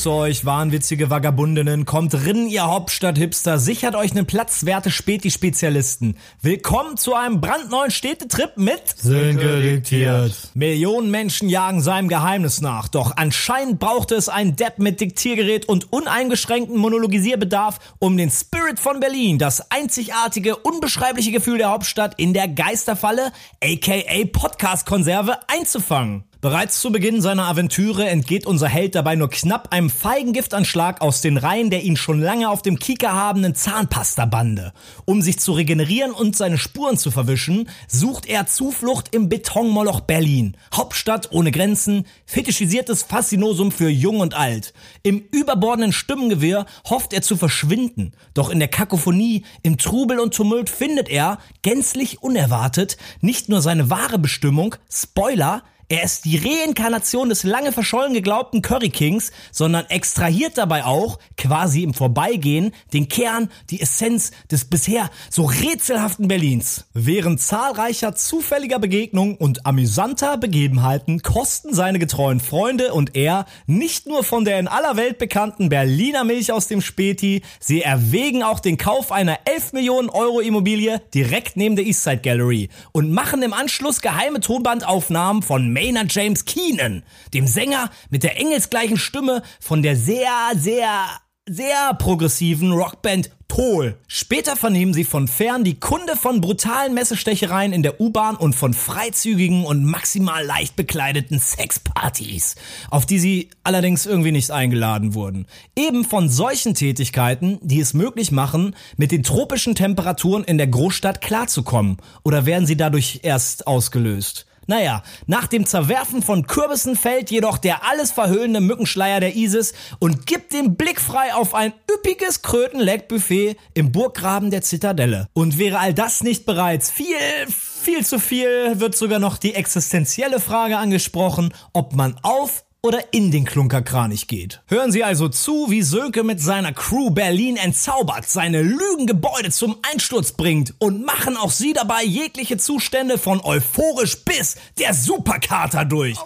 Ich grüße euch, wahnwitzige Vagabundinnen. Kommt rin, ihr Hauptstadt-Hipster. Sichert euch einen Platz, werte Späti-Spezialisten. Willkommen zu einem brandneuen Städtetrip mit Sönke diktiert. Millionen Menschen jagen seinem Geheimnis nach. Doch anscheinend brauchte es einen Depp mit Diktiergerät und uneingeschränkten Monologisierbedarf, um den Spirit von Berlin, das einzigartige, unbeschreibliche Gefühl der Hauptstadt in der Geisterfalle, aka Podcast-Konserve, einzufangen. Bereits zu Beginn seiner Aventüre entgeht unser Held dabei nur knapp einem feigen Giftanschlag aus den Reihen der ihn schon lange auf dem Kieker habenden Zahnpasta-Bande. Um sich zu regenerieren und seine Spuren zu verwischen, sucht er Zuflucht im Betonmoloch Berlin. Hauptstadt ohne Grenzen, fetischisiertes Faszinosum für Jung und Alt. Im überbordenden Stimmengewirr hofft er zu verschwinden. Doch in der Kakophonie, im Trubel und Tumult findet er, gänzlich unerwartet, nicht nur seine wahre Bestimmung, Spoiler, er ist die Reinkarnation des lange verschollen geglaubten Curry Kings, sondern extrahiert dabei auch, quasi im Vorbeigehen, den Kern, die Essenz des bisher so rätselhaften Berlins. Während zahlreicher zufälliger Begegnungen und amüsanter Begebenheiten kosten seine getreuen Freunde und er nicht nur von der in aller Welt bekannten Berliner Milch aus dem Späti, sie erwägen auch den Kauf einer 11 Millionen Euro Immobilie direkt neben der Eastside Gallery und machen im Anschluss geheime Tonbandaufnahmen von Maynard James Keenan, dem Sänger mit der engelsgleichen Stimme von der sehr, sehr, sehr progressiven Rockband Tool. Später vernehmen sie von fern die Kunde von brutalen Messestechereien in der U-Bahn und von freizügigen und maximal leicht bekleideten Sexpartys, auf die sie allerdings irgendwie nicht eingeladen wurden. Eben von solchen Tätigkeiten, die es möglich machen, mit den tropischen Temperaturen in der Großstadt klarzukommen. Oder werden sie dadurch erst ausgelöst? Naja, nach dem Zerwerfen von Kürbissen fällt jedoch der alles verhüllende Mückenschleier der ISIS und gibt den Blick frei auf ein üppiges Krötenleckbuffet im Burggraben der Zitadelle. Und wäre all das nicht bereits viel, viel zu viel, wird sogar noch die existenzielle Frage angesprochen, ob man auf oder in den Klunkerkranich geht. Hören Sie also zu, wie Sönke mit seiner Crew Berlin entzaubert, seine Lügengebäude zum Einsturz bringt und machen auch Sie dabei jegliche Zustände von euphorisch bis der Superkater durch.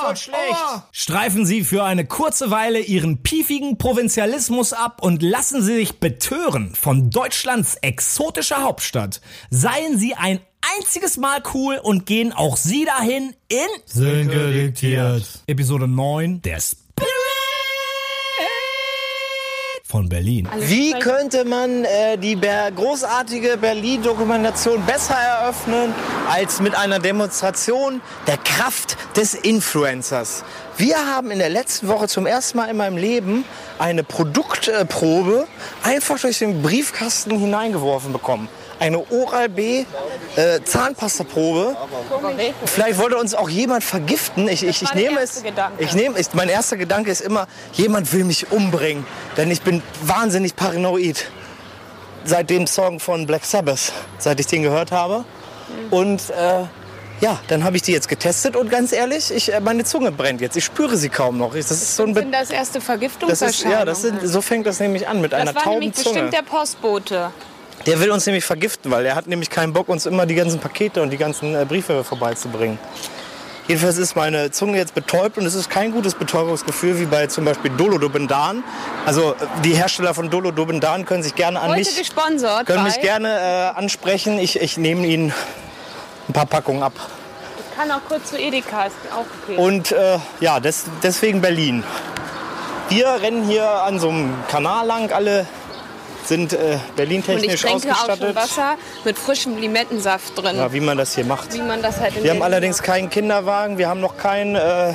Voll schlecht. Streifen Sie für eine kurze Weile Ihren piefigen Provinzialismus ab und lassen Sie sich betören von Deutschlands exotischer Hauptstadt. Seien Sie ein einziges Mal cool und gehen auch Sie dahin in Sönke diktiert. Episode 9 der Spirit von Berlin. Wie könnte man äh, die ber großartige Berlin-Dokumentation besser eröffnen als mit einer Demonstration der Kraft des Influencers? Wir haben in der letzten Woche zum ersten Mal in meinem Leben eine Produktprobe einfach durch den Briefkasten hineingeworfen bekommen. Eine Oral-B äh, Zahnpastaprobe. Vielleicht wollte uns auch jemand vergiften. Ich, ich, ich nehme es. Gedanke. Ich nehme es. Mein erster Gedanke ist immer, jemand will mich umbringen, denn ich bin wahnsinnig paranoid. Seit dem Song von Black Sabbath, seit ich den gehört habe. Und äh, ja, dann habe ich die jetzt getestet und ganz ehrlich, ich, äh, meine Zunge brennt jetzt. Ich spüre sie kaum noch. Ich- Das ist so ein sind das erste das ist, Vergiftungserscheinungen. ja, das sind, so fängt das nämlich an mit einer das war tauben nämlich Zunge. bestimmt der Postbote. Der will uns nämlich vergiften, weil er hat nämlich keinen Bock, uns immer die ganzen Pakete und die ganzen äh, Briefe vorbeizubringen. Jedenfalls ist meine Zunge jetzt betäubt und es ist kein gutes Betäubungsgefühl wie bei zum Beispiel Dolodobendan. Also äh, die Hersteller von Dolodobendan können sich gerne an Heute mich, gesponsert können mich gerne äh, ansprechen. Ich, ich nehme ihnen ein paar Packungen ab. Ich kann auch kurz zu Edeka, ist auch okay. Und äh, ja, des, deswegen Berlin. Wir rennen hier an so einem Kanal lang, alle sind äh, Und ich Berlin-technisch trinke auch schon ausgestattet. Wasser mit frischem Limettensaft drin. Ja, wie man das hier macht. Wie man das halt Wir haben allerdings keinen Kinderwagen, wir haben noch kein äh,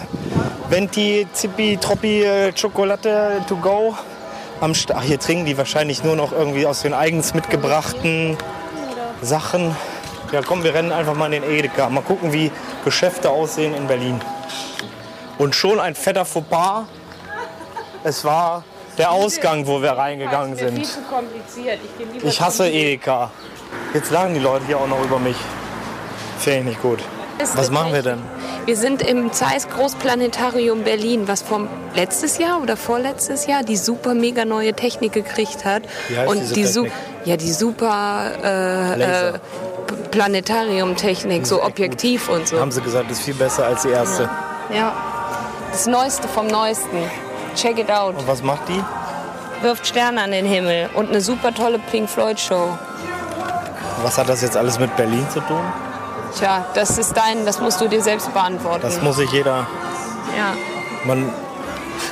Venti, Zippi, Troppi, äh, Schokolade to go. Am St Ach, hier trinken die wahrscheinlich nur noch irgendwie aus den eigens mitgebrachten Sachen. Ja, komm, wir rennen einfach mal in den Edeka. Mal gucken, wie Geschäfte aussehen in Berlin. Und schon ein fetter Fauxpas. Es war der Ausgang, wo wir reingegangen Das wäre viel sind. zu kompliziert. Ich, Ich hasse Edeka. Jetzt lachen die Leute hier auch noch über mich. Finde ich nicht gut. Was machen wir denn? Wir sind im Zeiss Großplanetarium Berlin, was vom letztes Jahr oder vorletztes Jahr die super mega neue Technik gekriegt hat. Wie heißt und diese die Technik? ja die super äh, äh, Planetarium-Technik, so objektiv und so. Haben sie gesagt, ist viel besser als die erste. Ja. Das Neueste vom Neuesten. Check it out. Und was macht die? Wirft Sterne an den Himmel und eine super tolle Pink Floyd Show. Was hat das jetzt alles mit Berlin zu tun? Tja, das ist dein, das musst du dir selbst beantworten. Das muss sich jeder. ja. Man,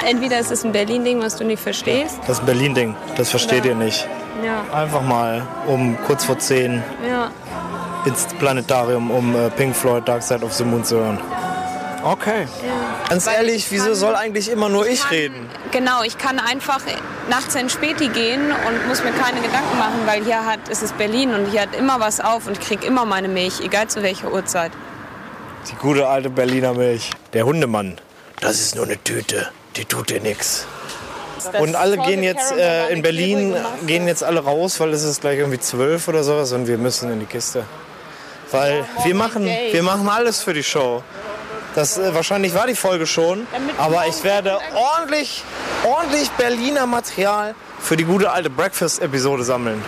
Entweder ist es ein Berlin-Ding, was du nicht verstehst. das ist ein Berlin-Ding. Das versteht Ja. ihr nicht. Ja, Einfach mal um kurz vor 10 ja. ins Planetarium, um äh, Pink Floyd Dark Side of the Moon zu hören. Okay. Ganz Weil ehrlich, ich wieso soll eigentlich immer nur ich kann- reden? Genau, ich kann einfach nachts in Späti gehen und muss mir keine Gedanken machen, weil hier hat, es ist Berlin und hier hat immer was auf und ich krieg immer meine Milch, egal zu welcher Uhrzeit. Die gute alte Berliner Milch. Der Hundemann. Das ist nur eine Tüte. Die tut dir nichts. Und alle gehen jetzt äh, in Berlin, gehen jetzt alle raus, weil es ist gleich irgendwie zwölf oder sowas und wir müssen in die Kiste. Weil wir machen, wir machen alles für die Show. Das, äh, wahrscheinlich war die Folge schon, aber ich werde ordentlich, ordentlich Berliner Material für die gute alte Breakfast-Episode sammeln.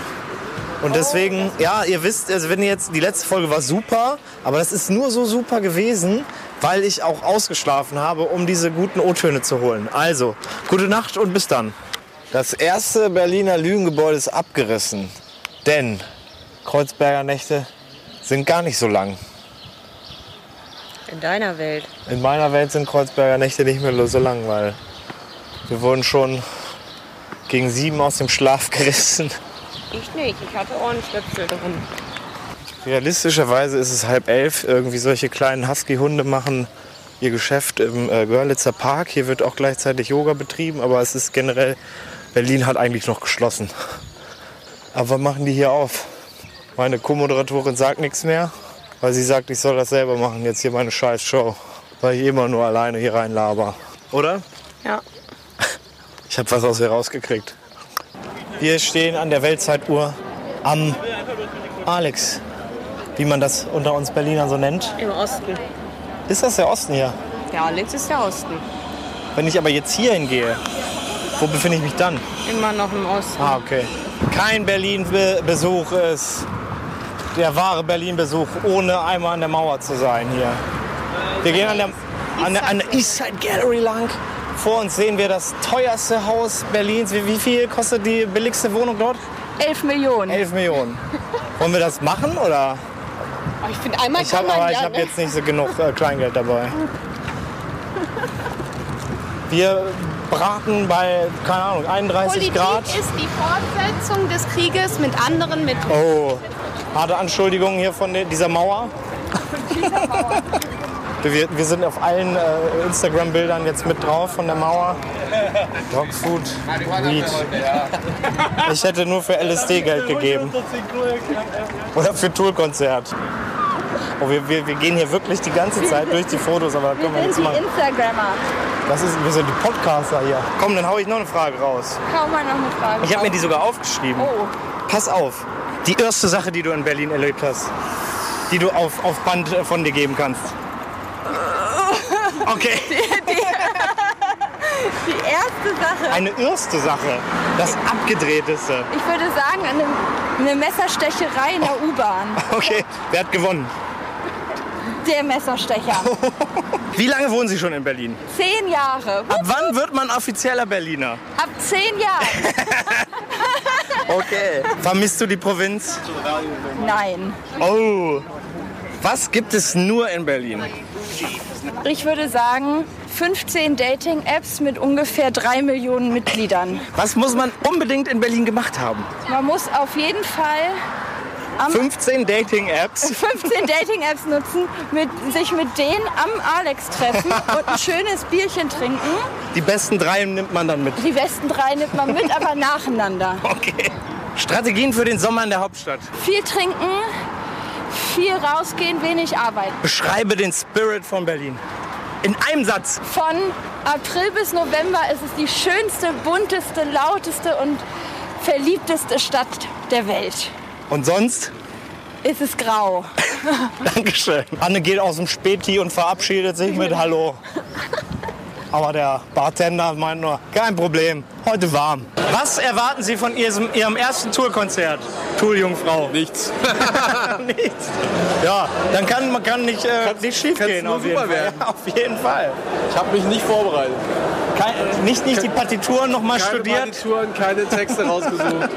Und deswegen, ja, ihr wisst, also wenn ihr jetzt, die letzte Folge war super, aber das ist nur so super gewesen, weil ich auch ausgeschlafen habe, um diese guten O-Töne zu holen. Also, gute Nacht und bis dann. Das erste Berliner Lügengebäude ist abgerissen, denn Kreuzberger Nächte sind gar nicht so lang. In deiner Welt. In meiner Welt sind Kreuzberger Nächte nicht mehr so lang, weil wir wurden schon gegen sieben aus dem Schlaf gerissen. Ich nicht, ich hatte Ohrenstöpsel drin. Realistischerweise ist es halb elf. Irgendwie solche kleinen Husky-Hunde machen ihr Geschäft im äh, Görlitzer Park. Hier wird auch gleichzeitig Yoga betrieben, aber es ist generell, Berlin hat eigentlich noch geschlossen. Aber was machen die hier auf? Meine Co-Moderatorin sagt nichts mehr, weil sie sagt, ich soll das selber machen, jetzt hier meine scheiß Show. Weil ich immer nur alleine hier rein laber. Oder? Ja. Ich habe was aus ihr rausgekriegt. Wir stehen an der Weltzeituhr am Alex, wie man das unter uns Berlinern so nennt. Im Osten. Ist das der Osten hier? Ja, Alex ist der Osten. Wenn ich aber jetzt hier hingehe, wo befinde ich mich dann? Immer noch im Osten. Ah, okay. Kein Berlin-Besuch ist der wahre Berlin-Besuch, ohne einmal an der Mauer zu sein hier. Wir gehen an der, an der, an der Eastside Gallery lang. Vor uns sehen wir das teuerste Haus Berlins. Wie, wie viel kostet die billigste Wohnung dort? 11 Millionen. 11 Millionen. Wollen wir das machen oder? Aber ich finde, einmal Ich habe man aber ich ja, habe ne? jetzt nicht so genug äh, Kleingeld dabei. Wir braten bei, keine Ahnung, 31 Politik Grad. ist die Fortsetzung des Krieges mit anderen Mitteln. Oh, harte Anschuldigungen hier von der- dieser Mauer. Wir, wir sind auf allen äh, Instagram-Bildern jetzt mit drauf von der Mauer. Dogfood, Weed. Ich hätte nur für LSD Geld gegeben. Oder für Tool-Konzert. Oh, wir, wir, wir gehen hier wirklich die ganze Zeit durch die Fotos, aber können wir Wir die machen. Instagrammer. Das ist, wir sind die Podcaster hier. Komm, dann hau ich noch eine Frage raus. Kaum mal noch eine Frage. Ich habe mir die sogar aufgeschrieben. Oh. Pass auf. Die erste Sache, die du in Berlin erlebt hast, die du auf, auf Band äh, von dir geben kannst. Okay, Die erste Sache, eine erste Sache, das abgedrehteste. ich würde sagen, eine, eine Messerstecherei in der U-Bahn. Okay, wer hat gewonnen? Der Messerstecher. Wie lange wohnen Sie schon in Berlin? Zehn Jahre. Ab wann wird man offizieller Berliner? Ab zehn Jahren. Okay. Vermisst du die Provinz? Nein. Oh. Was gibt es nur in Berlin? Ich würde sagen, 15 Dating-Apps mit ungefähr drei Millionen Mitgliedern. Was muss man unbedingt in Berlin gemacht haben? Man muss auf jeden Fall 15 Dating-Apps. 15 Dating-Apps nutzen, mit, sich mit denen am Alex treffen und ein schönes Bierchen trinken. Die besten drei nimmt man dann mit. Die besten drei nimmt man mit, aber nacheinander. Okay. Strategien für den Sommer in der Hauptstadt. Viel trinken, viel rausgehen, wenig arbeiten. Beschreibe den Spirit von Berlin. In einem Satz. Von April bis November ist es die schönste, bunteste, lauteste und verliebteste Stadt der Welt. Und sonst? Es ist grau. Dankeschön. Anne geht aus dem Späti und verabschiedet sich mit Hallo. Aber der Bartender meint nur, kein Problem, heute warm. Was erwarten Sie von Ihrem, Ihrem ersten Tourkonzert, Tool-Jungfrau? Nichts. Nichts. Ja, dann kann man kann nicht, äh, nicht schief gehen. nur Auf jeden, super Fall. werden. Ja, auf jeden Fall. Ich habe mich nicht vorbereitet. Kein, nicht, nicht die Partituren noch mal Keine studiert. Partituren, keine Texte rausgesucht.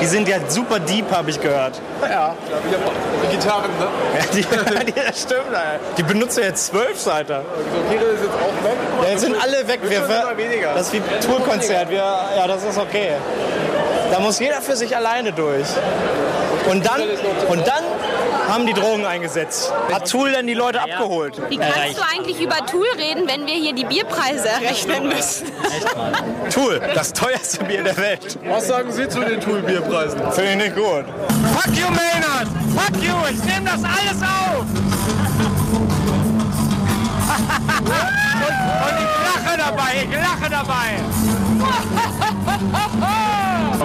Die sind ja super deep, habe ich gehört. ja, die Gitarren, ne? Ja, die, die, das stimmt. Alter. Die benutzen jetzt zwölf Seiter. So, ist jetzt auch weg. Ja, jetzt sind alle weg. Wir, weniger. das ist wie Tourkonzert. Wir, ja, das ist okay. Da muss jeder für sich alleine durch. Und dann, und dann haben die Drogen eingesetzt. Hat Tool dann die Leute abgeholt? Wie kannst du eigentlich über Tool reden, wenn wir hier die Bierpreise errechnen müssen? Tool, das teuerste Bier der Welt. Was sagen Sie zu den Tool-Bierpreisen? Finde ich nicht gut. Fuck you, Maynard! Fuck you! Ich nehme das alles auf! und, und ich lache dabei, ich lache dabei!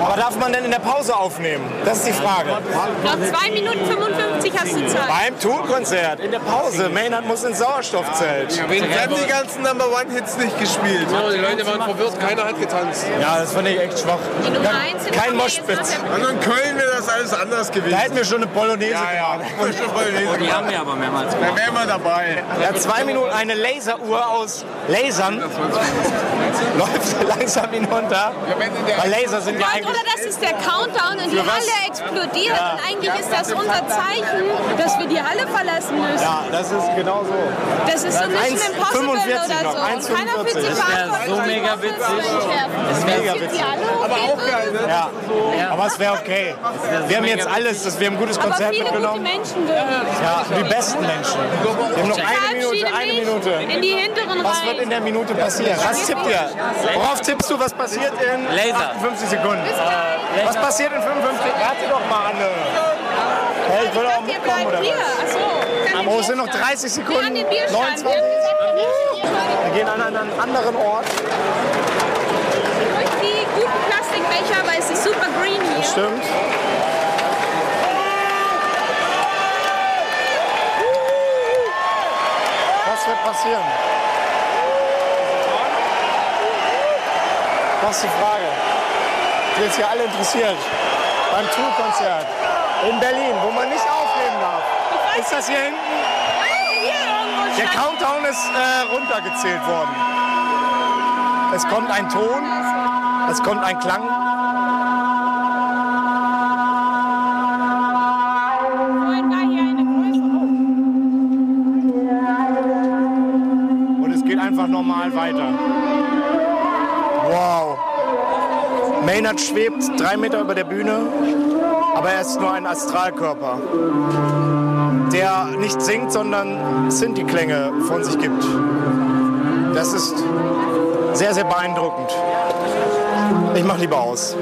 Aber darf man denn in der Pause aufnehmen? Das ist die Frage. Noch 2 Minuten 55 hast du Zeit. Beim Tool-Konzert, in der Pause. Maynard muss ins Sauerstoffzelt. Wir haben die ganzen Number One-Hits nicht gespielt. die Leute waren verwirrt, keiner hat getanzt. Ja, das finde ich echt schwach. Die Nummer 1 in Kein Moschpitz. Also in Köln wäre das alles anders gewesen. Da hätten wir schon eine Polonaise ja, ja. gemacht. Die haben wir aber mehrmals Da wären wir dabei. Ja, zwei Minuten, eine Laseruhr aus Lasern läuft langsam hinunter. Weil Laser sind ja eigentlich... oder das ist der Countdown und die? Halle explodiert und eigentlich ist das unser Zeichen, dass wir die Halle verlassen müssen. Ja, das ist genau so. Das ist so Mission 1,45 Impossible oder noch, so. Und keiner fühlt 1,45. sich Das verantwortlich. so mega witzig. Das wäre mega witzig. Aber auch geil, ne? Ja, aber es wäre okay. Wir haben jetzt alles, das- wir haben ein gutes Aber Konzert viele gute mitgenommen. Menschen. Ja, die besten Menschen. Wir haben noch eine Minute, eine Minute. in die hinteren Was wird in der Minute passieren? Was tippt ihr? Worauf tippst du, was passiert in Laser. 58 Sekunden? Was passiert in 55? Warte doch mal, Anne. Hey, ich will auch Wir mitkommen, bleiben oder hier. was? Achso. Oh, es sind noch 30 Wir an Sekunden. den Bierstand. 29. Wir gehen an einen anderen Ort. Durch die guten Plastikbecher, weil es ist super green hier. Stimmt. Was wird passieren? Das ist die Frage. Die jetzt hier alle interessiert. Beim Tour-Konzert in Berlin, wo man nicht aufnehmen darf. Ist das hier hinten? Der Countdown ist äh, runtergezählt worden. Es kommt ein Ton, es kommt ein Klang. Maynard schwebt drei Meter über der Bühne, aber er ist nur ein Astralkörper, der nicht singt, sondern Sinti-Klänge von sich gibt. Das ist sehr, sehr beeindruckend. Ich mach lieber aus.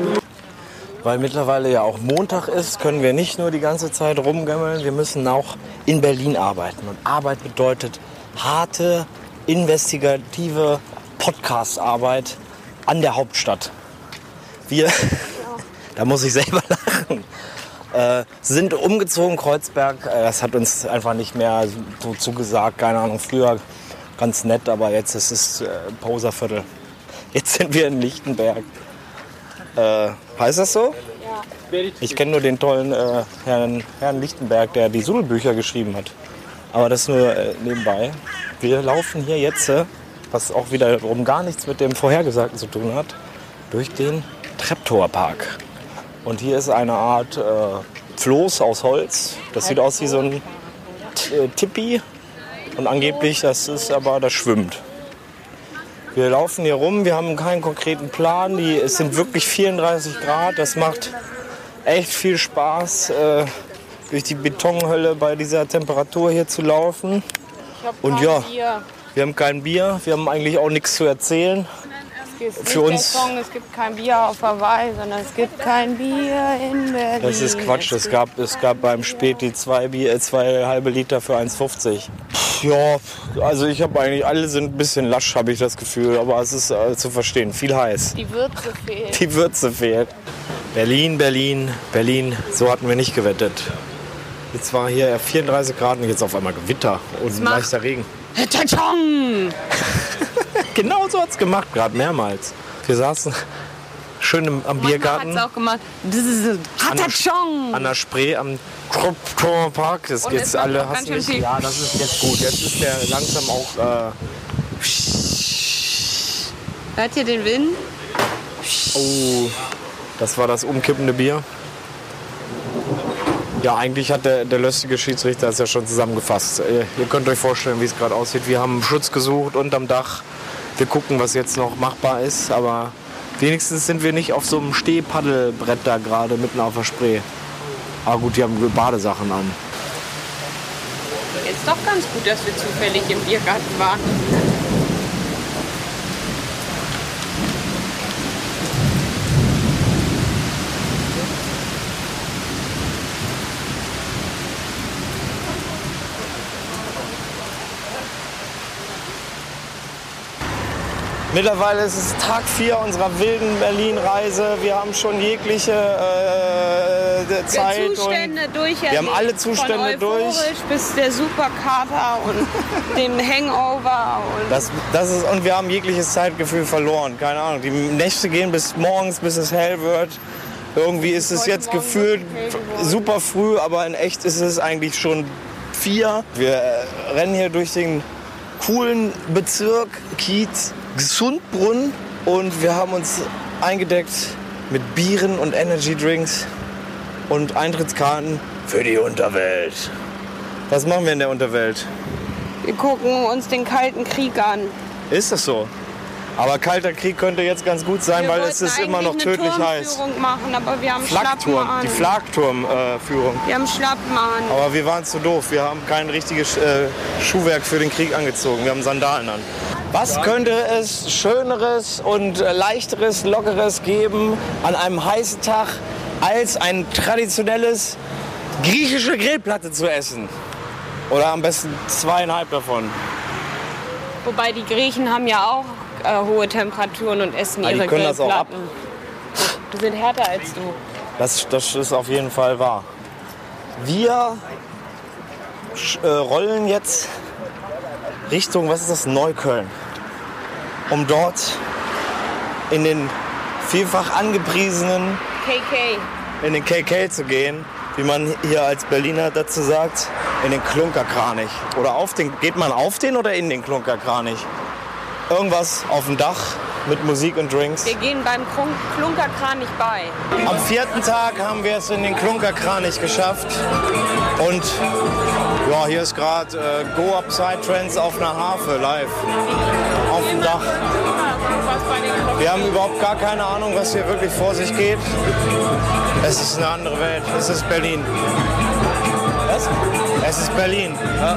Weil mittlerweile ja auch Montag ist, können wir nicht nur die ganze Zeit rumgammeln, wir müssen auch in Berlin arbeiten. Und Arbeit bedeutet harte, investigative Podcast-Arbeit an der Hauptstadt. Wir, da muss ich selber lachen, äh, sind umgezogen, Kreuzberg. Äh, das hat uns einfach nicht mehr so zugesagt. Keine Ahnung, früher ganz nett, aber jetzt ist es äh, Poserviertel. Jetzt sind wir in Lichtenberg. Äh, heißt das so? Ich kenne nur den tollen äh, Herrn, Herrn Lichtenberg, der die Sudelbücher geschrieben hat. Aber das nur äh, nebenbei. Wir laufen hier jetzt, äh, was auch wiederum gar nichts mit dem Vorhergesagten zu tun hat, durch den Treptower-Park. Und hier ist eine Art äh, Floß aus Holz. Das sieht aus wie so ein T- äh, Tippi. Und angeblich, das ist aber, das schwimmt. Wir laufen hier rum, wir haben keinen konkreten Plan. Die, es sind wirklich 34 Grad. Das macht echt viel Spaß, äh, durch die Betonhölle bei dieser Temperatur hier zu laufen. Und ja, wir haben kein Bier, wir haben eigentlich auch nichts zu erzählen. Für uns- Song, es gibt kein Bier auf Hawaii, sondern es gibt kein Bier in Berlin. Das ist Quatsch. Es gab, es gab beim Späti zwei, Bier, zwei halbe Liter für 1,50. Pff, Ja, also ich habe eigentlich, alle sind ein bisschen lasch, habe ich das Gefühl. Aber es ist äh, zu verstehen, viel heiß. Die Würze fehlt. Die Würze fehlt. Berlin, Berlin, Berlin. So hatten wir nicht gewettet. Jetzt war hier 34 Grad und jetzt auf einmal Gewitter und leichter Regen. Tachong! Genau so hat's gemacht, gerade mehrmals. Wir saßen schön im, am Manchmal Biergarten. hat's auch gemacht. Das ist an der, an der Spree am Krupp Park. Das geht's es alle hassen mich. Ja, das ist jetzt gut. Jetzt ist der langsam auch. Äh, Hört ihr den Wind? oh, das war das umkippende Bier. Ja, eigentlich hat der, der löstige Schiedsrichter es ja schon zusammengefasst. Äh, Ihr könnt euch vorstellen, wie es gerade aussieht. Wir haben Schutz gesucht unterm Dach. Wir gucken, was jetzt noch machbar ist. Aber wenigstens sind wir nicht auf so einem Stehpaddelbrett da gerade mitten auf der Spree. Aber gut, die haben Badesachen an. Jetzt doch ganz gut, dass wir zufällig im Biergarten waren. Mittlerweile ist es Tag 4 unserer wilden Berlin-Reise. Wir haben schon jegliche äh, Zeit. und- Zustände durch. wir haben alle Zustände Von durch. bis der Superkater und dem Hangover. Und Das, das ist, und wir haben jegliches Zeitgefühl verloren. Keine Ahnung. Die Nächte gehen bis morgens, bis es hell wird. Irgendwie ist es jetzt gefühlt super früh, aber in echt ist es eigentlich schon vier. Wir äh, rennen hier durch den coolen Bezirk Kiez Gesundbrunn und wir haben uns eingedeckt mit Bieren und Energy Drinks und Eintrittskarten für die Unterwelt. Was machen wir in der Unterwelt? wir gucken uns den Kalten Krieg an. Ist das so? Aber kalter Krieg könnte jetzt ganz gut sein, Wir weil es ist immer noch eigentlich eine tödlich heiß. Machen, aber wir haben Flakturm, die Flakturmführung. wir haben Schlappen an. Aber wir waren zu doof. Wir haben kein richtiges äh, Schuhwerk für den Krieg angezogen. Wir haben Sandalen an. Was könnte es Schöneres und äh, Leichteres, Lockeres geben an einem heißen Tag, als ein traditionelles griechische Grillplatte zu essen? Oder am besten zweieinhalb davon. Wobei die Griechen haben ja auch äh, hohe Temperaturen und essen Ah, die ihre können das auch ab. Grillplatten. Die sind härter als du. Das, das ist auf jeden Fall wahr. Wir äh, rollen jetzt Richtung, was ist das, Neukölln. Um dort in den vielfach angepriesenen, KK. in den KK zu gehen, wie man hier als Berliner dazu sagt, in den Klunkerkranich. Oder auf den, geht man auf den oder in den Klunkerkranich? Irgendwas auf dem Dach mit Musik und Drinks. Wir gehen beim Krun- Klunkerkran nicht bei. Am vierten Tag haben wir es in den Klunkerkranich geschafft. Und ja, hier ist gerade äh, Go Upside Trends auf einer Harfe live. Auf dem Dach. Wir haben überhaupt gar keine Ahnung, was hier wirklich vor sich geht. Es ist eine andere Welt. Es ist Berlin. Was? Es ist Berlin.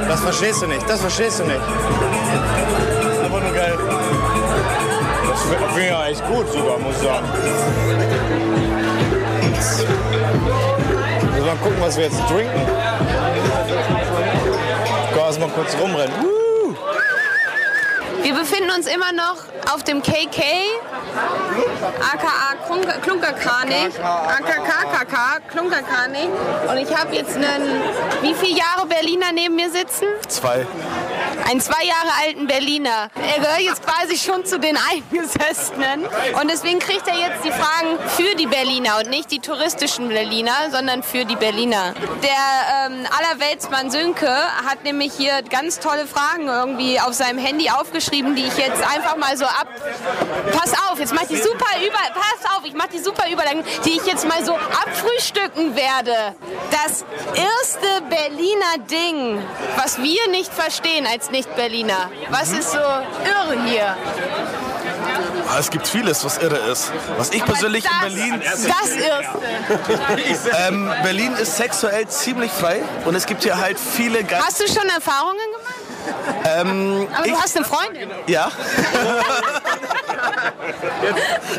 Das verstehst du nicht. Das verstehst du nicht. Das ist einfach nur geil. Das finde ich ja echt gut sogar, muss ich sagen. Müssen wir mal gucken, was wir jetzt trinken. Ich kann erst mal kurz rumrennen. Woo! Wir befinden uns immer noch auf dem KK, aka Klunker- Klunkerkranig, AKKKK, Klunkerkranig. Und ich habe jetzt einen, wie viele Jahre Berliner neben mir sitzen? Zwei. Einen zwei Jahre alten Berliner. Er gehört jetzt quasi schon zu den Eingesessenen. Und deswegen kriegt er jetzt die Fragen für die Berliner und nicht die touristischen Berliner, sondern für die Berliner. Der ähm, Allerweltsmann Sönke hat nämlich hier ganz tolle Fragen irgendwie auf seinem Handy aufgeschrieben, die ich jetzt einfach mal so ab. Pass auf, jetzt mach die super über. Pass auf, ich mach die super Überleitung, die ich jetzt mal so abfrühstücken werde. Das erste Berliner Ding, was wir nicht verstehen als Nicht-Berliner. Was ist so irre hier? Ah, Es gibt vieles, was irre ist. Was ich persönlich das, in Berlin. Das erste. Ähm, Berlin ist sexuell ziemlich frei und es gibt hier halt viele ganz. Hast du schon Erfahrungen gemacht? Ähm, Aber du ich, hast eine Freundin. ja.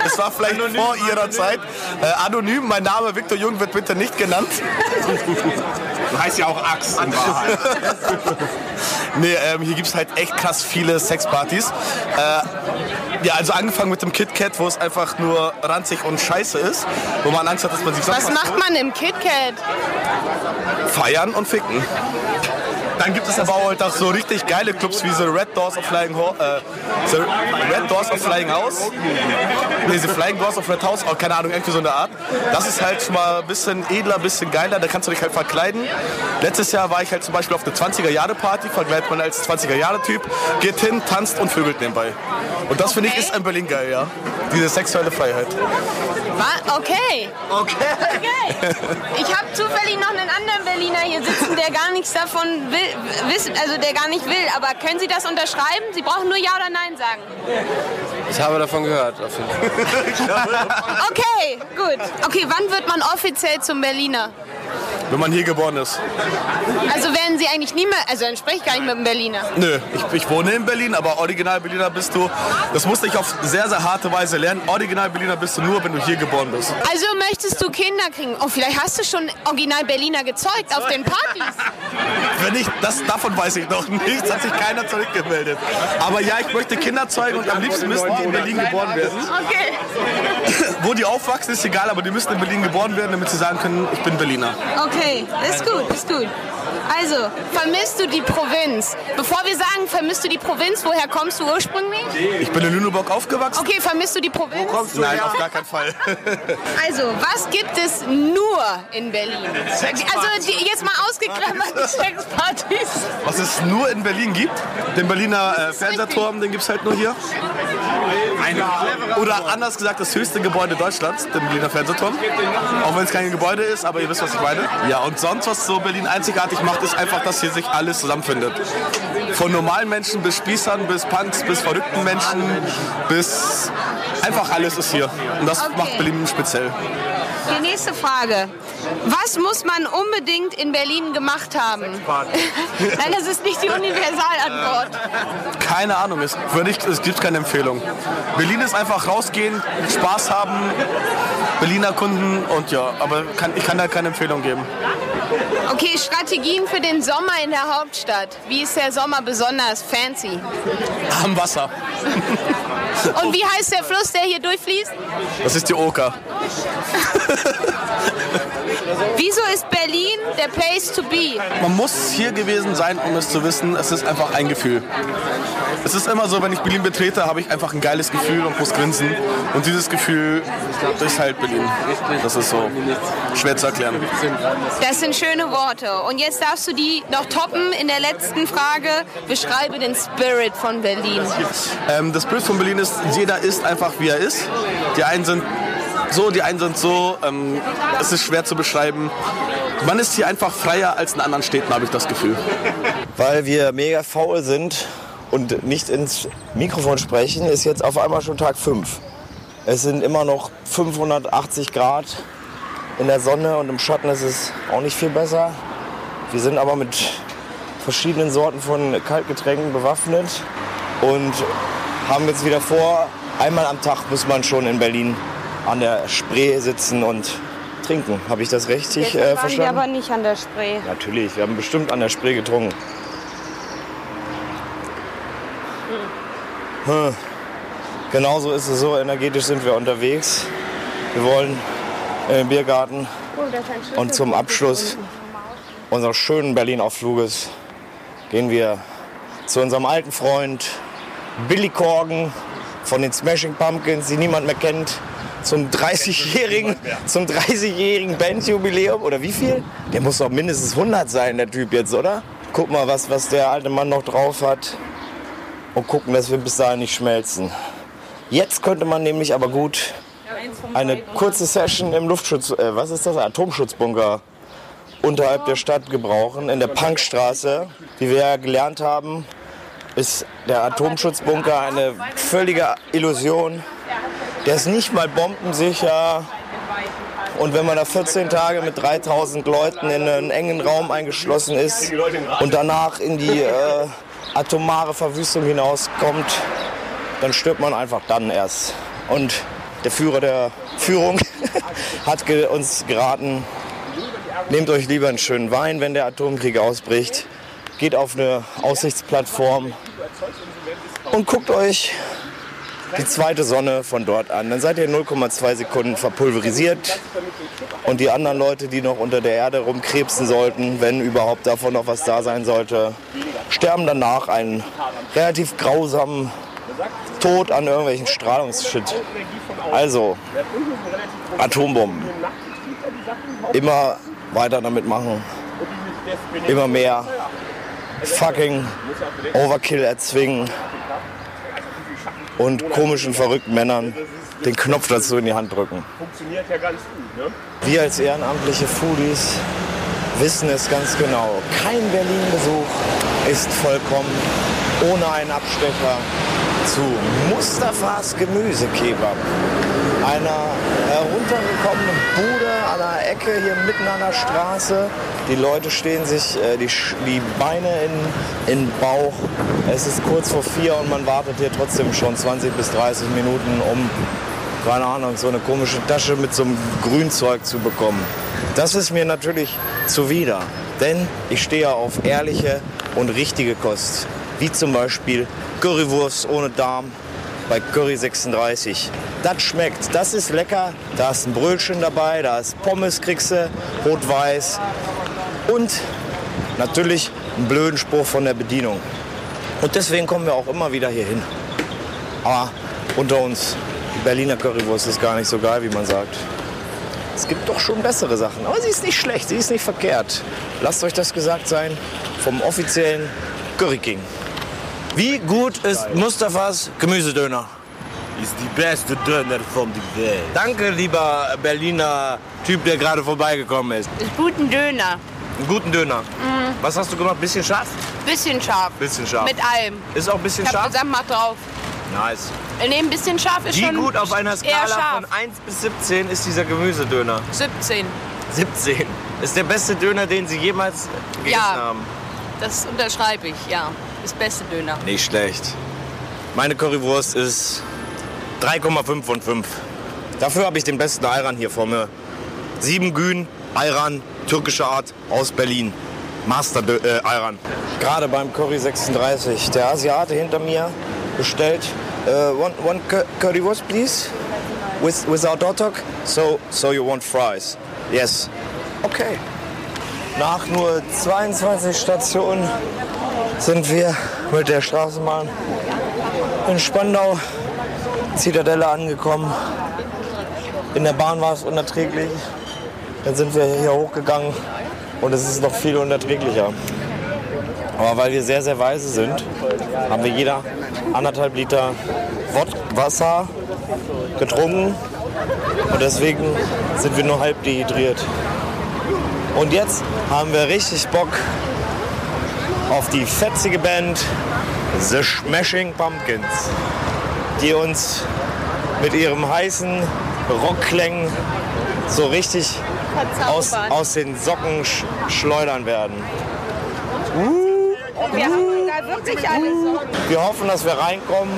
Es war vielleicht vor ihrer Zeit. Äh, anonym, mein Name Viktor Jung wird bitte nicht genannt. Du heißt ja auch Axt in Wahrheit. Nee, ähm, hier gibt es halt echt krass viele Sexpartys. Äh, ja, also angefangen mit dem KitKat, wo es einfach nur ranzig und scheiße ist, wo man Angst hat, dass man sich sonst Was macht man im KitKat? Feiern und ficken. Dann gibt es aber auch halt auch so richtig geile Clubs wie The Red Doors of Flying, Ho äh, The Red Doors of Flying House. Nee, The Flying Doors of Red House, oh, keine Ahnung, irgendwie so eine Art. Das ist halt schon mal ein bisschen edler, ein bisschen geiler, da kannst du dich halt verkleiden. Letztes Jahr war ich halt zum Beispiel auf der 20er-Jahre-Party, verkleidet man als 20er-Jahre-Typ, geht hin, tanzt und vögelt nebenbei. Und das finde ich ist in Berlin geil, ja. Diese sexuelle Freiheit. Okay. Okay. Okay. Ich habe zufällig noch einen anderen Berliner hier sitzen, der gar nichts davon will, wissen, also der gar nicht will. Aber können Sie das unterschreiben? Sie brauchen nur Ja oder Nein sagen. Ich habe davon gehört. Auf jeden Fall. Okay, gut. Okay, wann wird man offiziell zum Berliner? Wenn man hier geboren ist. Also werden Sie eigentlich nie mehr, also dann spreche ich gar nicht mit einem Berliner. Nö, ich, ich wohne in Berlin, aber Original Berliner bist du. Das musste ich auf sehr, sehr harte Weise lernen. Original Berliner bist du nur, wenn du hier geboren bist. Also möchtest du Kinder kriegen? Oh, vielleicht hast du schon original Berliner gezeugt auf den Partys. Wenn ich, das, davon weiß ich noch nichts, hat sich keiner zurückgemeldet. Aber ja, ich möchte Kinder zeugen und am liebsten müssen die in Berlin geboren werden. Okay. Wo die aufwachsen, ist egal, aber die müssen in Berlin geboren werden, damit sie sagen können, ich bin Berliner. Okay, ist gut, ist gut. Also, vermisst du die Provinz? Bevor wir sagen, vermisst du die Provinz, woher kommst du ursprünglich? Ich bin in Lüneburg aufgewachsen. Okay, vermisst du die Provinz? Nein, auf gar keinen Fall. Also, was gibt es nur in Berlin? Also, die, jetzt mal ausgeklammert die Sexpartys. Was es nur in Berlin gibt, den Berliner äh, Fernsehturm, den gibt es halt nur hier. Oder anders gesagt, das höchste Gebäude Deutschlands, den Berliner Fernsehturm. Auch wenn es kein Gebäude ist, aber ihr wisst, was ich meine. Ja, und sonst, was so Berlin einzigartig macht, ist einfach, dass hier sich alles zusammenfindet. Von normalen Menschen bis Spießern, bis Punks, bis verrückten Menschen, bis einfach alles ist hier. Und das Okay. macht Berlin speziell. Die nächste Frage. Was muss man unbedingt in Berlin gemacht haben? Nein, das ist nicht die Universalantwort. Keine Ahnung, es, ich, es gibt keine Empfehlung. Berlin ist einfach rausgehen, Spaß haben, Berliner Kunden und ja, aber kann, ich kann da keine Empfehlung geben. Okay, Strategien für den Sommer in der Hauptstadt. Wie ist der Sommer besonders fancy? Am Wasser. Und wie heißt der Fluss, der hier durchfließt? Das ist die Oker. Wieso ist Berlin der Place to be? Man muss hier gewesen sein, um es zu wissen. Es ist einfach ein Gefühl. Es ist immer so, wenn ich Berlin betrete, habe ich einfach ein geiles Gefühl und muss grinsen. Und dieses Gefühl ist halt Berlin. Das ist so schwer zu erklären. Das sind schöne Worte. Und jetzt darfst du die noch toppen in der letzten Frage. Beschreibe den Spirit von Berlin. Ähm, das Bild von Berlin ist, jeder ist einfach wie er ist. Die einen sind so, die einen sind so. Ähm, es ist schwer zu beschreiben. Man ist hier einfach freier als in anderen Städten, habe ich das Gefühl. Weil wir mega faul sind und nicht ins Mikrofon sprechen, ist jetzt auf einmal schon Tag 5. Es sind immer noch 580 Grad in der Sonne und im Schatten ist es auch nicht viel besser. Wir sind aber mit verschiedenen Sorten von Kaltgetränken bewaffnet und haben jetzt wieder vor, einmal am Tag muss man schon in Berlin an der Spree sitzen und trinken. Habe ich das richtig äh, verstanden? nicht an der Spree. Natürlich, wir haben bestimmt an der Spree getrunken. Hm. Genauso ist es so, energetisch sind wir unterwegs. Wir wollen in den Biergarten und zum Abschluss unseres schönen Berlin-Ausfluges gehen wir zu unserem alten Freund Billy Corgan von den Smashing Pumpkins, die niemand mehr kennt, zum 30-jährigen zum 30-jährigen Bandjubiläum oder wie viel? Der muss doch mindestens 100 sein, der Typ jetzt, oder? Guck mal, was, was der alte Mann noch drauf hat und gucken, dass wir bis dahin nicht schmelzen. Jetzt könnte man nämlich aber gut eine kurze Session im Luftschutz, äh, was ist das, Atomschutzbunker unterhalb der Stadt gebrauchen, in der Punkstraße. Wie wir ja gelernt haben, ist der Atomschutzbunker eine völlige Illusion. Der ist nicht mal bombensicher. Und wenn man da 14 Tage mit 3000 Leuten in einen engen Raum eingeschlossen ist und danach in die äh, atomare Verwüstung hinauskommt, dann stirbt man einfach dann erst. Und der Führer der Führung hat ge uns geraten, nehmt euch lieber einen schönen Wein, wenn der Atomkrieg ausbricht, geht auf eine Aussichtsplattform und guckt euch die zweite Sonne von dort an. Dann seid ihr in 0,2 Sekunden verpulverisiert. Und die anderen Leute, die noch unter der Erde rumkrebsen sollten, wenn überhaupt davon noch was da sein sollte, sterben danach einen relativ grausamen Tod an irgendwelchen Strahlungsshit. Also, Atombomben. Immer weiter damit machen. Immer mehr fucking Overkill erzwingen und komischen, verrückten Männern den Knopf dazu in die Hand drücken. Funktioniert ja ganz gut, ne? Wir als ehrenamtliche Foodies wissen es ganz genau. Kein Berlin-Besuch ist vollkommen ohne einen Abstecher zu Mustafas Gemüsekebab. Einer heruntergekommenen Bude an der Ecke hier mitten an der Straße. Die Leute stehen sich äh, die, die Beine in, in den Bauch. Es ist kurz vor vier und man wartet hier trotzdem schon 20 bis 30 Minuten, um keine Ahnung, so eine komische Tasche mit so einem Grünzeug zu bekommen. Das ist mir natürlich zuwider, denn ich stehe auf ehrliche und richtige Kost, wie zum Beispiel Currywurst ohne Darm bei Curry 36. Das schmeckt, das ist lecker, da ist ein Brötchen dabei, da ist Pommes kriegst du, rot-weiß und natürlich einen blöden Spruch von der Bedienung. Und deswegen kommen wir auch immer wieder hier hin. Aber unter uns, die Berliner Currywurst ist gar nicht so geil, wie man sagt. Es gibt doch schon bessere Sachen, aber sie ist nicht schlecht, sie ist nicht verkehrt. Lasst euch das gesagt sein vom offiziellen Curry King. Wie gut ist Mustafas Gemüsedöner? Ist die beste Döner von der Welt. Danke, lieber Berliner Typ, der gerade vorbeigekommen ist. Ist guten Döner. Einen guten Döner. Mhm. Was hast du gemacht? Bisschen scharf? Bisschen scharf. Bisschen scharf. Mit allem. Ist auch ein bisschen Ich hab scharf? gesagt, mach drauf. Nice. Äh, Nee, ein bisschen scharf ist Wie schon gut auf einer Skala scharf. von 1 bis 17 ist dieser Gemüsedöner? 17. 17. Ist der beste Döner, den Sie jemals gegessen Ja. haben. Das unterschreibe ich, ja. Das beste Döner. Nicht schlecht. Meine Currywurst ist 3,5 von 5. Dafür habe ich den besten Ayran hier vor mir. Sieben Gün, Ayran, türkische Art aus Berlin. Master äh, Ayran. Gerade beim Curry 36. Der Asiate hinter mir bestellt äh, one, one cu- Currywurst, please. With, without hot dog. So, so you want fries? Yes. Okay. Nach nur 22 Stationen sind wir mit der Straßenbahn in Spandau, Zitadelle angekommen. In der Bahn war es unerträglich. Dann sind wir hier hochgegangen und es ist noch viel unerträglicher. Aber weil wir sehr, sehr weise sind, haben wir jeder anderthalb Liter Wasser getrunken und deswegen sind wir nur halb dehydriert. Und jetzt haben wir richtig Bock auf die fetzige Band The Smashing Pumpkins, die uns mit ihrem heißen Rockklängen so richtig aus, aus den Socken sch schleudern werden. Wir haben da wirklich alles. Wir hoffen, dass wir reinkommen.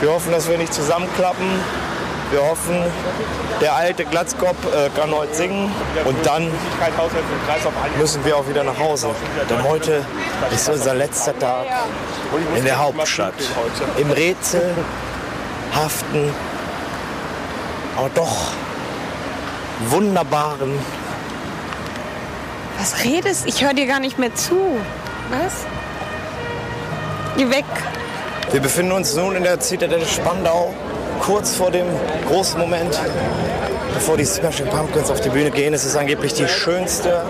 Wir hoffen, dass wir nicht zusammenklappen. Wir hoffen, der alte Glatzkopf äh, kann heute singen. Und dann müssen wir auch wieder nach Hause. Denn heute ist unser letzter Tag in der Hauptstadt. Im rätselhaften, aber doch wunderbaren Was redest? Ich höre dir gar nicht mehr zu. Was? Geh weg. Wir befinden uns nun in der Zitadelle Spandau, kurz vor dem großen Moment, bevor die Smashing Pumpkins auf die Bühne gehen. Es ist angeblich die schönste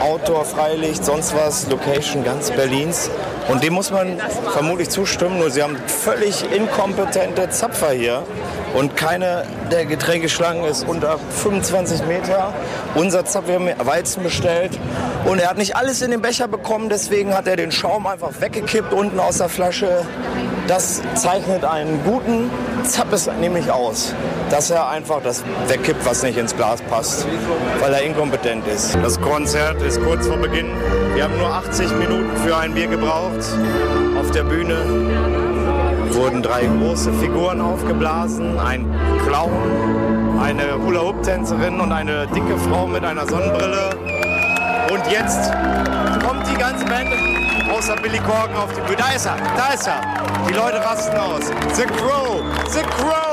Outdoor, Freilicht, sonst was, Location ganz Berlins. Und dem muss man vermutlich zustimmen, nur sie haben völlig inkompetente Zapfer hier. Und keine der Getränkeschlangen ist unter 25 Meter. Unser Zapfer, wir haben Weizen bestellt. Und er hat nicht alles in den Becher bekommen, deswegen hat er den Schaum einfach weggekippt unten aus der Flasche. Das zeichnet einen guten Zappes nämlich aus, dass er einfach das wegkippt, was nicht ins Glas passt, weil er inkompetent ist. Das Konzert ist kurz vor Beginn. Wir haben nur 80 Minuten für ein Bier gebraucht. Auf der Bühne wurden drei große Figuren aufgeblasen, ein Clown, eine Hula-Hoop-Tänzerin und eine dicke Frau mit einer Sonnenbrille. Und jetzt kommt die ganze Band großer Billy Corgan auf die Bühne. Da ist er, da ist er. Die Leute rasten aus. The Crow, The Crow.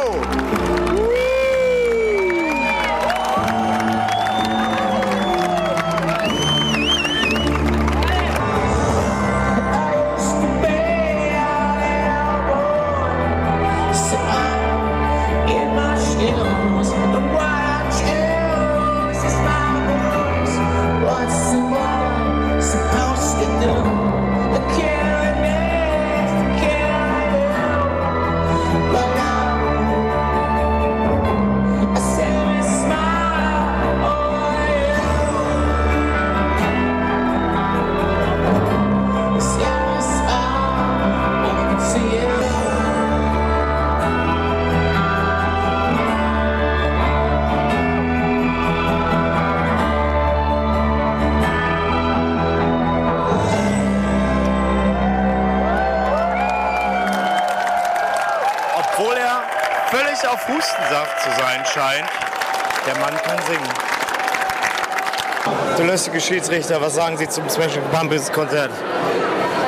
Lästige Schiedsrichter, was sagen Sie zum Smashing Pumpkins Konzert?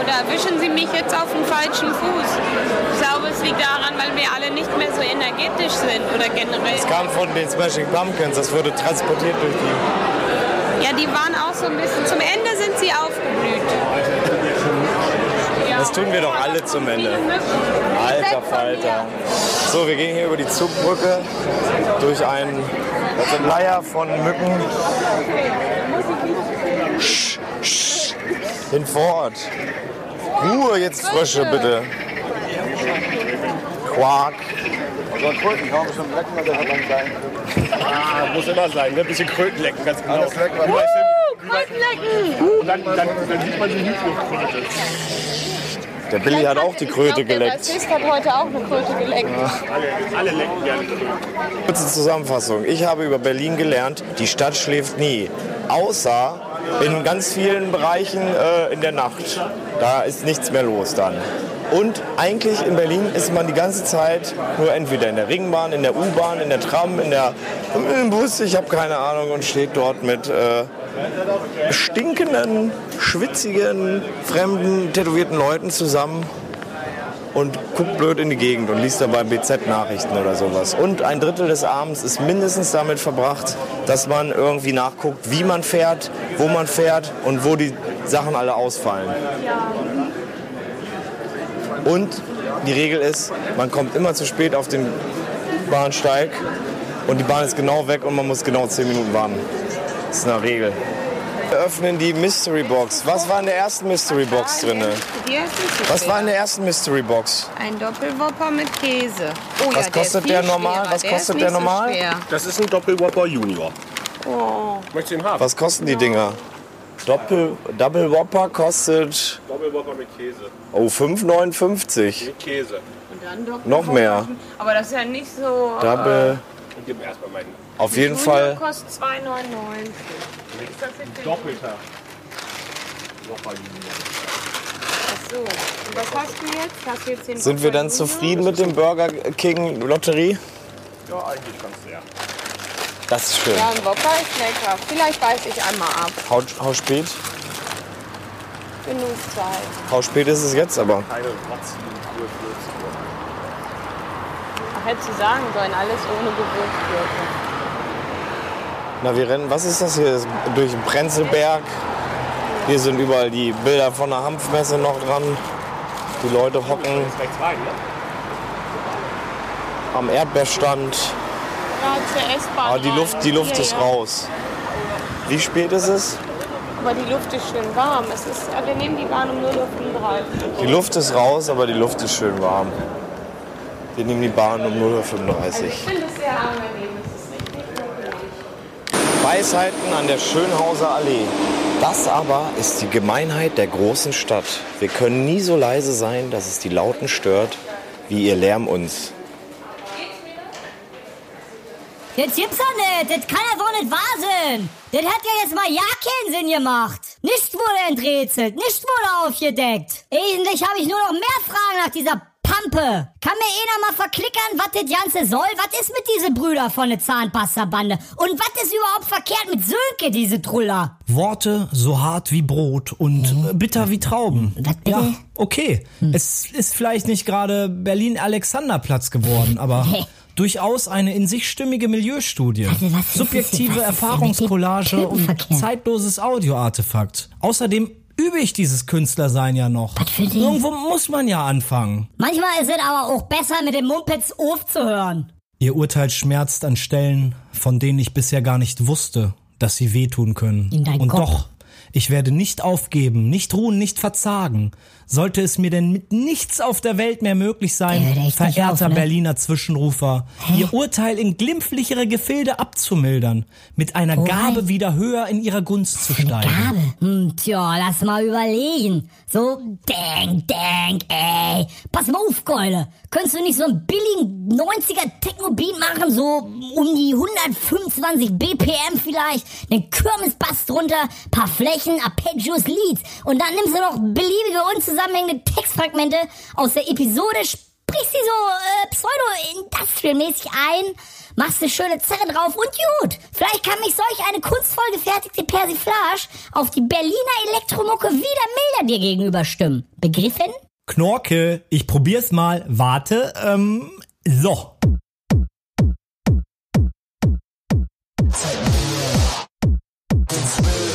Oder erwischen Sie mich jetzt auf dem falschen Fuß? Ich glaube, es liegt daran, weil wir alle nicht mehr so energetisch sind oder generell. Es kam von den Smashing Pumpkins, das wurde transportiert durch die. Ja, die waren auch so ein bisschen. Zum Ende sind sie aufgeblüht. Das tun wir doch alle zum Ende. Alter Falter. So, wir gehen hier über die Zugbrücke durch einen Leier von Mücken. Sch, sch, hinfort. Ruhe jetzt, Frösche, bitte. Quark. So ein Kröten kann man schon lecken, weil der hat einen kleinen. Ah, muss immer sein, ne? Ein bisschen Kröten lecken, ganz genau. Alles lecken. Wie bei Sim- Krötenlecken! Und dann, dann, dann sieht man die Hütchenkröte. Der Billy hat auch die Kröte Der geleckt. Bassist hat heute auch eine Kröte geleckt. Alle, alle lecken gerne Kröten. Kurze Zusammenfassung. Ich habe über Berlin gelernt, die Stadt schläft nie. Außer in ganz vielen Bereichen äh, in der Nacht. Da ist nichts mehr los dann. Und eigentlich in Berlin ist man die ganze Zeit nur entweder in der Ringbahn, in der U-Bahn, in der Tram, in der im Bus, ich habe keine Ahnung, und steht dort mit äh, stinkenden, schwitzigen, fremden, tätowierten Leuten zusammen und guckt blöd in die Gegend und liest dabei BZ-Nachrichten oder sowas. Und ein Drittel des Abends ist mindestens damit verbracht, dass man irgendwie nachguckt, wie man fährt, wo man fährt und wo die Sachen alle ausfallen. Und die Regel ist, man kommt immer zu spät auf den Bahnsteig und die Bahn ist genau weg und man muss genau 10 Minuten warten. Das ist eine Regel. Wir öffnen die Mystery Box. Was war in der ersten Mystery Box drin? So Was war in der ersten Mystery Box? Ein Doppelwopper mit Käse. Oh, Was ja, kostet der, der normal? schwerer. Was Der kostet der so normal? schwer. Das ist ein Doppelwhopper Junior. Oh. Möchtest du ihn haben? Was kosten die Dinger? Doppel, Double Whopper kostet Doppelwhopper mit Käse. oh 5,59. Mit Käse. Und dann Doppelwopper. Noch mehr. Aber das ist ja nicht so. Double. Und gib mir erstmal meinen Auf jeden Junior Fall. kostet 2,99. Ist das jetzt der Doppelter. So. Und was hast du jetzt? Hast du jetzt den Sind wir dann Junior? zufrieden mit dem Burger King Lotterie? Ja, eigentlich ganz sehr. Das ist schön. Ja, ein Whopper ist lecker. Vielleicht beiß ich einmal ab. How, how spät? Genusszeit. How spät ist es jetzt aber? Keine hättest du sagen sollen, alles ohne Gewürzgurke. Na, wir rennen. Was ist das hier? Durch den Prenzlberg. Hier sind überall die Bilder von der Hanfmesse noch dran. Die Leute hocken am Erdbeerstand. Aber die rein. Luft, die Luft ist raus. Wie spät ist es? Aber die Luft ist schön warm. Es ist, wir nehmen die Bahn um 0.35 Uhr. Die Luft ist raus, aber die Luft ist schön warm. Wir nehmen die Bahn um 0.35 Uhr. Ich finde es sehr angenehm. Es ist richtig muckelig. Weisheiten an der Schönhauser Allee. Das aber ist die Gemeinheit der großen Stadt. Wir können nie so leise sein, dass es die Lauten stört, wie ihr Lärm uns. Das gibt's doch nicht. Das kann ja so nicht wahr sein. Das hat ja jetzt mal ja keinen Sinn gemacht. Nichts wurde enträtselt, nichts wurde aufgedeckt. Eigentlich habe ich nur noch mehr Fragen nach dieser Lampe. Kann mir einer mal verklickern, was das Ganze soll? Was ist mit diese Brüder von der Zahnpasta-Bande? Und was ist überhaupt verkehrt mit Sönke, diese Truller? Worte so hart wie Brot und äh, bitter wie Trauben. Was bitte? Ja, okay. Es ist vielleicht nicht gerade Berlin-Alexanderplatz geworden, aber durchaus eine in sich stimmige Milieustudie. Also Subjektive Erfahrungscollage und zeitloses Audioartefakt. Außerdem übe ich dieses Künstlersein ja noch. Irgendwo muss man ja anfangen. Manchmal ist es aber auch besser, mit dem Mumpitz aufzuhören. Ihr Urteil schmerzt an Stellen, von denen ich bisher gar nicht wusste, dass sie wehtun können. In deinen Und Kopf. doch, ich werde nicht aufgeben, nicht ruhen, nicht verzagen. Sollte es mir denn mit nichts auf der Welt mehr möglich sein, verehrter auf, ne? Berliner Zwischenrufer, Ihr Urteil in glimpflichere Gefilde abzumildern, mit einer Woran? Gabe wieder höher in ihrer Gunst zu steigen. Gabe? Hm, tja, lass mal überlegen. So, denk, denk, ey. Pass mal auf, Keule. Könntest du nicht so einen billigen 90er Techno-Beat machen, so um die 125 BPM vielleicht, den Kirmesbass drunter, paar Flächen, Arpeggios, Lied. Und dann nimmst du noch beliebige unzusammenhängende Textfragmente aus der Episode, sprichst sie so äh, pseudo-industrial-mäßig ein, machst eine schöne Zerre drauf und gut. Vielleicht kann mich solch eine kunstvoll gefertigte Persiflage auf die Berliner Elektromucke wieder milder dir gegenüber stimmen. Begriffen? Knorke, ich probier's mal. Warte, ähm, so. It's real.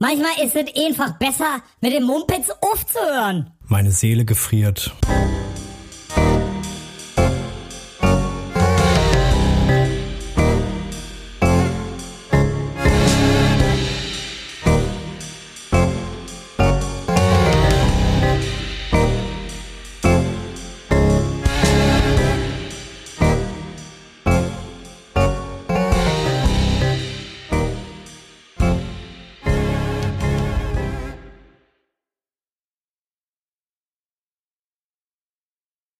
Manchmal ist es einfach besser, mit dem Mumpitz aufzuhören. Meine Seele gefriert.